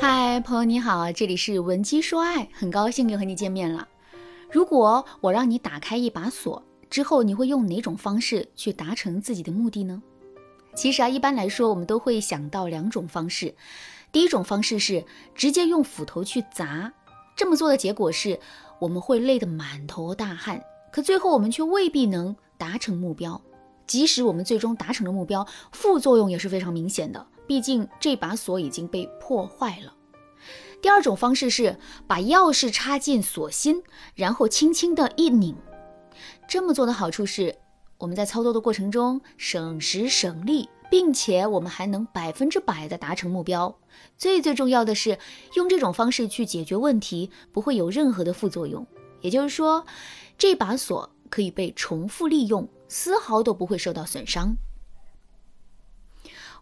嗨，朋友你好，这里是文姬说爱，很高兴又和你见面了。如果我让你打开一把锁之后，你会用哪种方式去达成自己的目的呢？其实啊，一般来说，我们都会想到两种方式。第一种方式是直接用斧头去砸，这么做的结果是我们会累得满头大汗，可最后我们却未必能达成目标。即使我们最终达成了目标，副作用也是非常明显的。毕竟这把锁已经被破坏了。第二种方式是把钥匙插进锁芯，然后轻轻的一拧。这么做的好处是，我们在操作的过程中省时省力，并且我们还能百分之百的达成目标。最最重要的是，用这种方式去解决问题，不会有任何的副作用。也就是说，这把锁可以被重复利用，丝毫都不会受到损伤。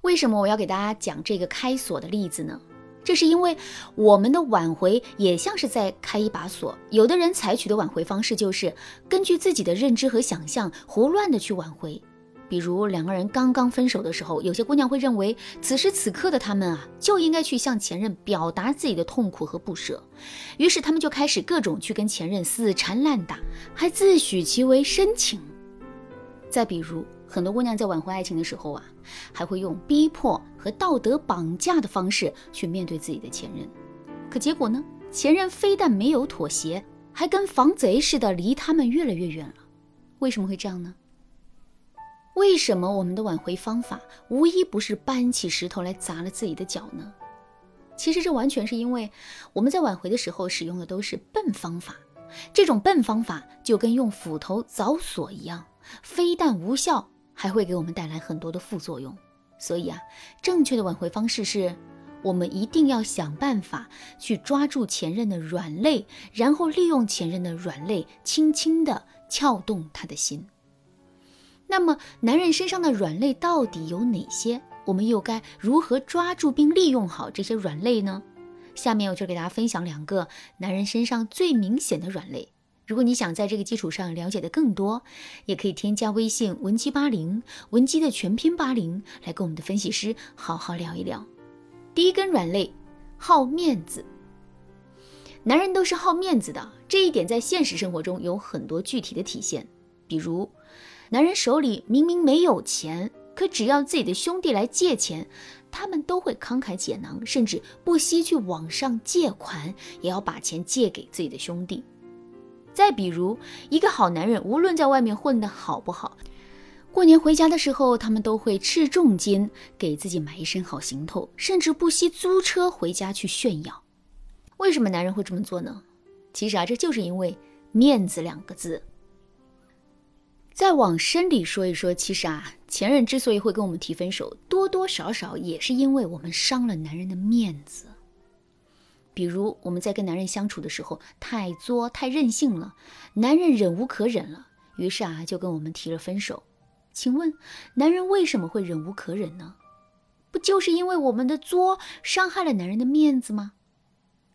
为什么我要给大家讲这个开锁的例子呢？这是因为我们的挽回也像是在开一把锁。有的人采取的挽回方式就是根据自己的认知和想象胡乱的去挽回。比如两个人刚刚分手的时候，有些姑娘会认为此时此刻的他们啊就应该去向前任表达自己的痛苦和不舍，于是他们就开始各种去跟前任死缠烂打，还自诩其为深情。再比如。很多姑娘在挽回爱情的时候啊，还会用逼迫和道德绑架的方式去面对自己的前任。可结果呢？前任非但没有妥协，还跟防贼似的离他们越来越远了。为什么会这样呢？为什么我们的挽回方法无一不是搬起石头来砸了自己的脚呢？其实这完全是因为我们在挽回的时候使用的都是笨方法。这种笨方法就跟用斧头凿锁一样，非但无效。还会给我们带来很多的副作用，所以啊，正确的挽回方式是，我们一定要想办法去抓住前任的软肋，然后利用前任的软肋，轻轻地撬动他的心。那么，男人身上的软肋到底有哪些？我们又该如何抓住并利用好这些软肋呢？下面我就给大家分享两个男人身上最明显的软肋。如果你想在这个基础上了解的更多，也可以添加微信文姬八零，文姬的全拼八零，来跟我们的分析师好好聊一聊。第一根软肋，好面子。男人都是好面子的，这一点在现实生活中有很多具体的体现。比如，男人手里明明没有钱，可只要自己的兄弟来借钱，他们都会慷慨解囊，甚至不惜去网上借款，也要把钱借给自己的兄弟。再比如，一个好男人，无论在外面混得好不好，过年回家的时候，他们都会斥重金给自己买一身好行头，甚至不惜租车回家去炫耀。为什么男人会这么做呢？其实啊，这就是因为面子两个字。再往深里说一说，其实啊，前任之所以会跟我们提分手，多多少少也是因为我们伤了男人的面子。比如我们在跟男人相处的时候太作太任性了，男人忍无可忍了，于是啊就跟我们提了分手。请问男人为什么会忍无可忍呢？不就是因为我们的作伤害了男人的面子吗？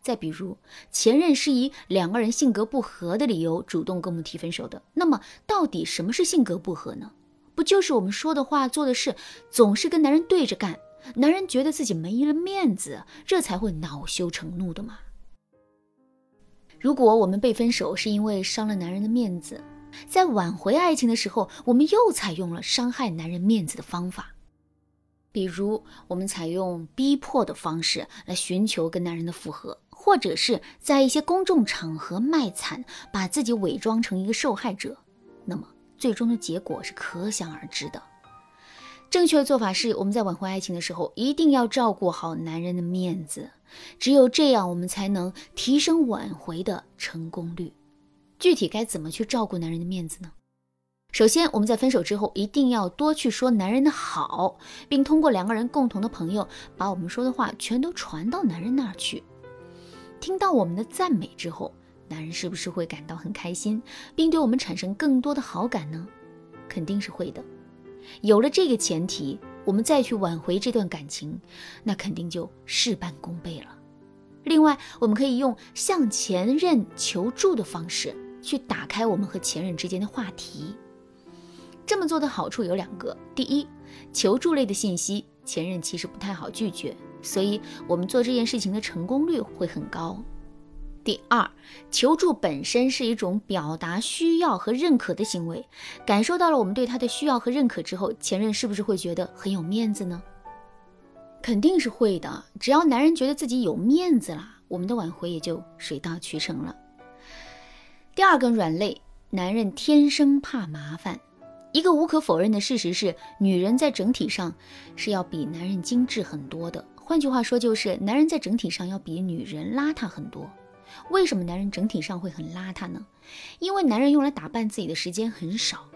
再比如前任是以两个人性格不合的理由主动跟我们提分手的，那么到底什么是性格不合呢？不就是我们说的话做的事总是跟男人对着干？男人觉得自己没了面子，这才会恼羞成怒的嘛。如果我们被分手是因为伤了男人的面子，在挽回爱情的时候，我们又采用了伤害男人面子的方法，比如我们采用逼迫的方式来寻求跟男人的复合，或者是在一些公众场合卖惨，把自己伪装成一个受害者，那么最终的结果是可想而知的。正确的做法是，我们在挽回爱情的时候，一定要照顾好男人的面子。只有这样，我们才能提升挽回的成功率。具体该怎么去照顾男人的面子呢？首先，我们在分手之后，一定要多去说男人的好，并通过两个人共同的朋友，把我们说的话全都传到男人那儿去。听到我们的赞美之后，男人是不是会感到很开心，并对我们产生更多的好感呢？肯定是会的。有了这个前提，我们再去挽回这段感情，那肯定就事半功倍了。另外，我们可以用向前任求助的方式去打开我们和前任之间的话题。这么做的好处有两个：第一，求助类的信息前任其实不太好拒绝；所以我们做这件事情的成功率会很高。第二，求助本身是一种表达需要和认可的行为。感受到了我们对他的需要和认可之后，前任是不是会觉得很有面子呢？肯定是会的。只要男人觉得自己有面子了，我们的挽回也就水到渠成了。第二根软肋，男人天生怕麻烦。一个无可否认的事实是，女人在整体上是要比男人精致很多的。换句话说，就是男人在整体上要比女人邋遢很多。为什么男人整体上会很邋遢呢？因为男人用来打扮自己的时间很少。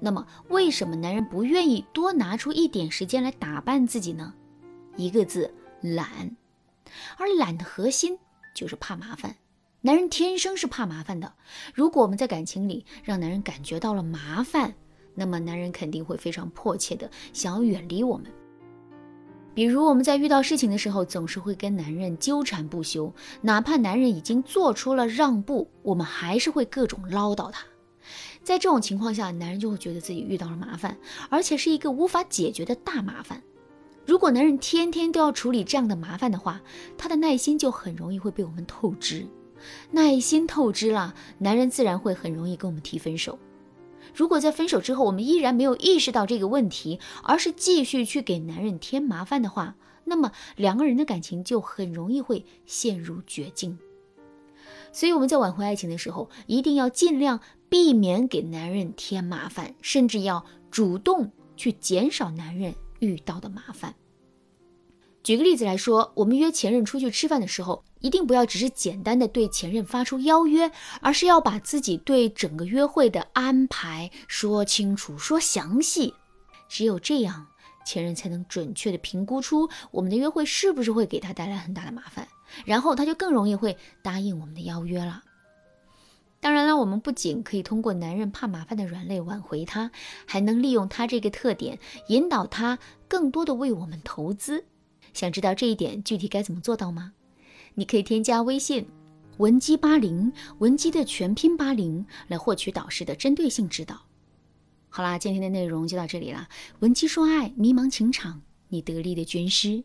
那么，为什么男人不愿意多拿出一点时间来打扮自己呢？一个字，懒。而懒的核心就是怕麻烦。男人天生是怕麻烦的。如果我们在感情里让男人感觉到了麻烦，那么男人肯定会非常迫切的想要远离我们。比如我们在遇到事情的时候，总是会跟男人纠缠不休，哪怕男人已经做出了让步，我们还是会各种唠叨他。在这种情况下，男人就会觉得自己遇到了麻烦，而且是一个无法解决的大麻烦。如果男人天天都要处理这样的麻烦的话，他的耐心就很容易会被我们透支。耐心透支了，男人自然会很容易跟我们提分手。如果在分手之后，我们依然没有意识到这个问题，而是继续去给男人添麻烦的话，那么两个人的感情就很容易会陷入绝境。所以我们在挽回爱情的时候，一定要尽量避免给男人添麻烦，甚至要主动去减少男人遇到的麻烦。举个例子来说，我们约前任出去吃饭的时候，一定不要只是简单的对前任发出邀约，而是要把自己对整个约会的安排说清楚、说详细。只有这样，前任才能准确的评估出我们的约会是不是会给他带来很大的麻烦，然后他就更容易会答应我们的邀约了。当然了，我们不仅可以通过男人怕麻烦的软肋挽回他，还能利用他这个特点，引导他更多的为我们投资。想知道这一点具体该怎么做到吗？你可以添加微信文姬八零，文姬的全拼八零，来获取导师的针对性指导。好啦，今天的内容就到这里啦。文姬说爱，迷茫情场，你得力的军师。